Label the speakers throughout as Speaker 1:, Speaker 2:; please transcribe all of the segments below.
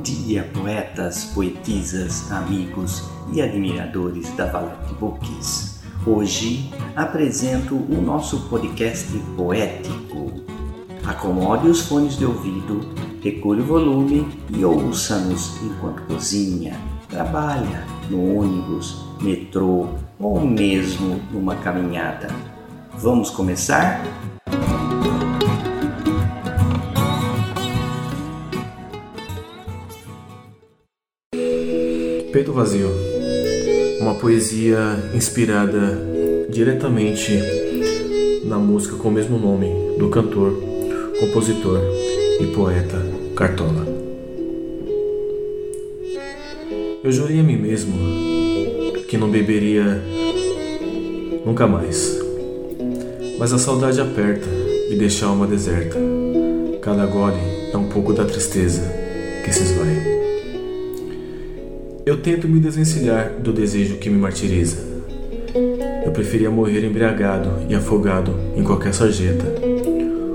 Speaker 1: Bom dia, poetas, poetisas, amigos e admiradores da Valete Books. Hoje apresento o nosso podcast poético. Acomode os fones de ouvido, regule o volume e ouça-nos enquanto cozinha, trabalha, no ônibus, metrô ou mesmo numa caminhada. Vamos começar?
Speaker 2: Peito Vazio, uma poesia inspirada diretamente na música com o mesmo nome do cantor, compositor e poeta Cartola. Eu jurei a mim mesmo que não beberia nunca mais, mas a saudade aperta e deixa a alma deserta. Cada gole é um pouco da tristeza que se esvai. Eu tento me desvencilhar do desejo que me martiriza. Eu preferia morrer embriagado e afogado em qualquer sarjeta.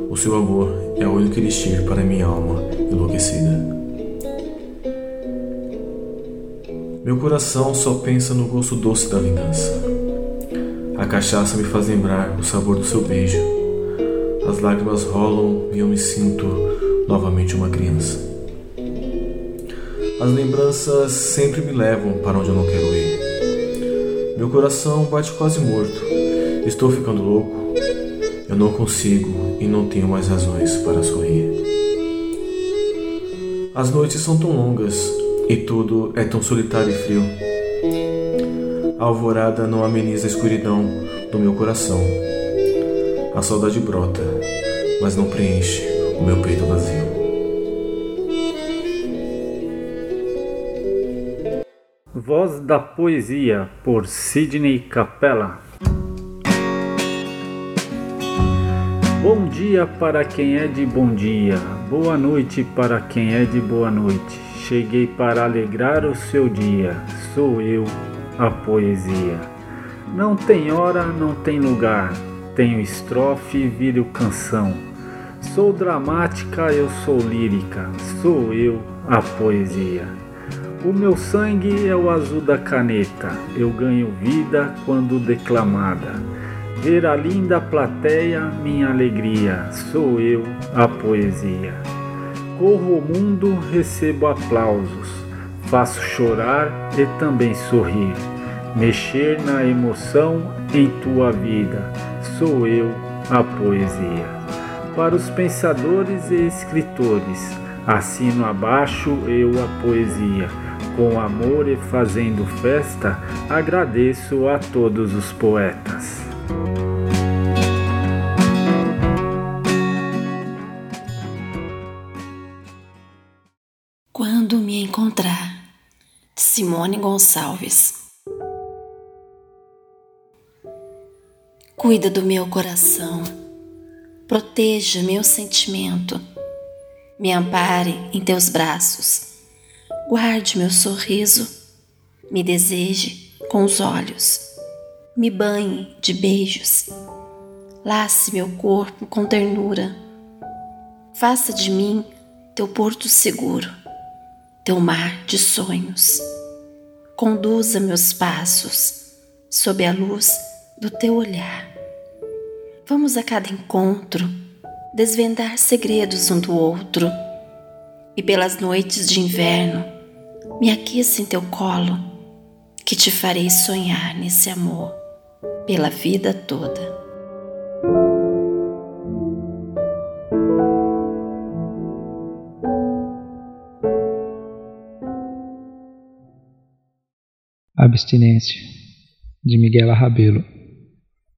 Speaker 2: O seu amor é o único elixir para minha alma enlouquecida. Meu coração só pensa no gosto doce da vingança. A cachaça me faz lembrar o sabor do seu beijo. As lágrimas rolam e eu me sinto novamente uma criança. As lembranças sempre me levam para onde eu não quero ir. Meu coração bate quase morto. Estou ficando louco. Eu não consigo e não tenho mais razões para sorrir. As noites são tão longas e tudo é tão solitário e frio. A alvorada não ameniza a escuridão do meu coração. A saudade brota, mas não preenche o meu peito vazio.
Speaker 3: Voz da Poesia, por Sidney Capella. Bom dia para quem é de bom dia, boa noite para quem é de boa noite. Cheguei para alegrar o seu dia, sou eu, a poesia. Não tem hora, não tem lugar, tenho estrofe, viro canção. Sou dramática, eu sou lírica, sou eu, a poesia. O meu sangue é o azul da caneta, eu ganho vida quando declamada. Ver a linda plateia, minha alegria, sou eu, a poesia. Corro o mundo, recebo aplausos, faço chorar e também sorrir. Mexer na emoção em tua vida, sou eu, a poesia. Para os pensadores e escritores, assino abaixo eu a poesia com amor e fazendo festa, agradeço a todos os poetas.
Speaker 4: Quando me encontrar, Simone Gonçalves. Cuida do meu coração, proteja meu sentimento, me ampare em teus braços Guarde meu sorriso, me deseje com os olhos, me banhe de beijos, lace meu corpo com ternura, faça de mim teu porto seguro, teu mar de sonhos. Conduza meus passos sob a luz do teu olhar. Vamos a cada encontro desvendar segredos um do outro. E pelas noites de inverno me aqueça em teu colo, que te farei sonhar nesse amor pela vida toda.
Speaker 5: Abstinência, de Miguel Arrabelo,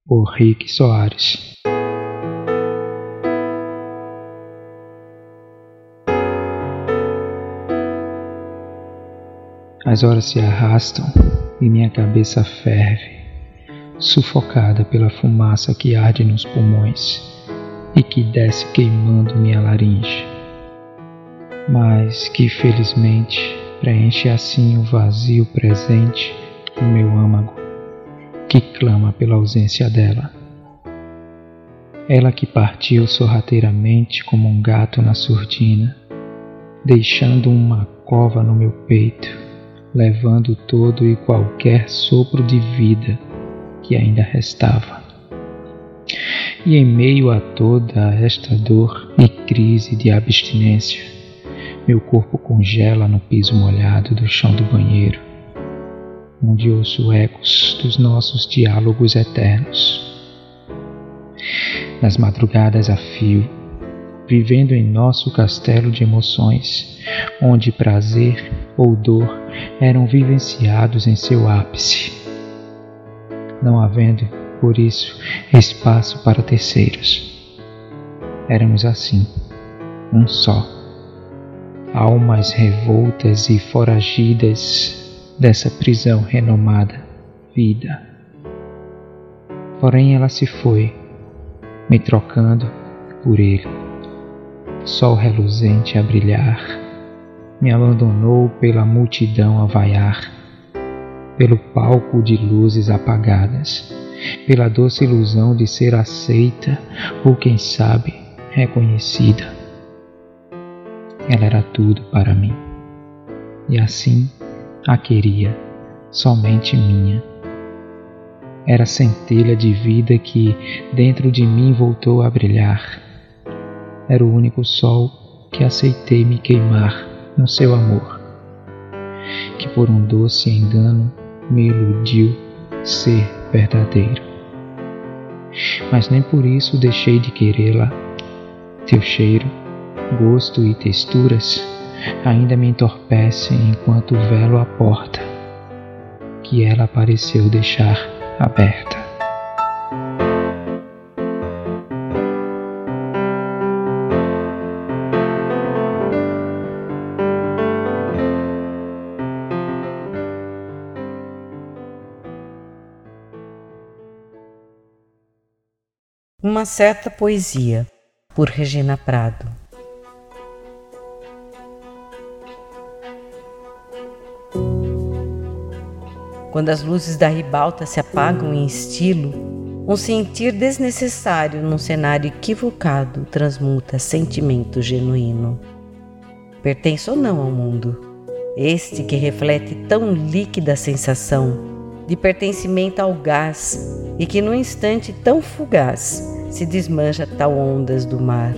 Speaker 5: por Rick Soares. As horas se arrastam e minha cabeça ferve, sufocada pela fumaça que arde nos pulmões e que desce queimando minha laringe, mas que felizmente preenche assim o vazio presente no meu âmago, que clama pela ausência dela. Ela que partiu sorrateiramente como um gato na surdina deixando uma cova no meu peito, levando todo e qualquer sopro de vida que ainda restava. E em meio a toda esta dor e crise de abstinência, meu corpo congela no piso molhado do chão do banheiro, onde ouço ecos dos nossos diálogos eternos. Nas madrugadas a fio, vivendo em nosso castelo de emoções, onde prazer ou dor eram vivenciados em seu ápice, não havendo, por isso, espaço para terceiros. Éramos assim, um só almas revoltas e foragidas dessa prisão renomada vida. Porém, ela se foi, me trocando por ele. Sol reluzente a brilhar, me abandonou pela multidão a vaiar, pelo palco de luzes apagadas, pela doce ilusão de ser aceita ou, quem sabe, reconhecida ela era tudo para mim. E assim a queria, somente minha. Era centelha de vida que dentro de mim voltou a brilhar. Era o único sol que aceitei me queimar no seu amor, que por um doce engano me iludiu ser verdadeiro. Mas nem por isso deixei de querê-la. Teu cheiro gosto e texturas ainda me entorpecem enquanto velo a porta que ela pareceu deixar aberta.
Speaker 6: Uma certa poesia, por Regina Prado. Quando as luzes da ribalta se apagam em estilo, um sentir desnecessário num cenário equivocado transmuta sentimento genuíno. Pertenço ou não ao mundo? Este que reflete tão líquida sensação de pertencimento ao gás e que num instante tão fugaz se desmancha tal ondas do mar.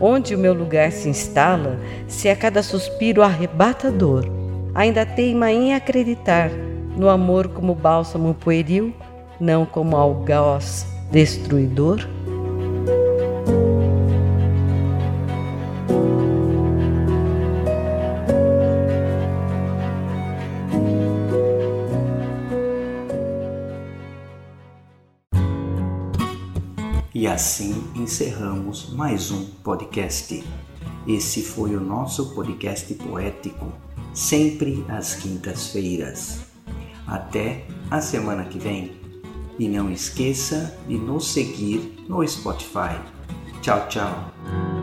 Speaker 6: Onde o meu lugar se instala, se a cada suspiro arrebatador ainda teima em acreditar no amor como bálsamo pueril, não como algoz destruidor?
Speaker 1: E assim encerramos mais um podcast. Esse foi o nosso podcast poético, sempre às quintas-feiras. Até a semana que vem. E não esqueça de nos seguir no Spotify. Tchau, tchau.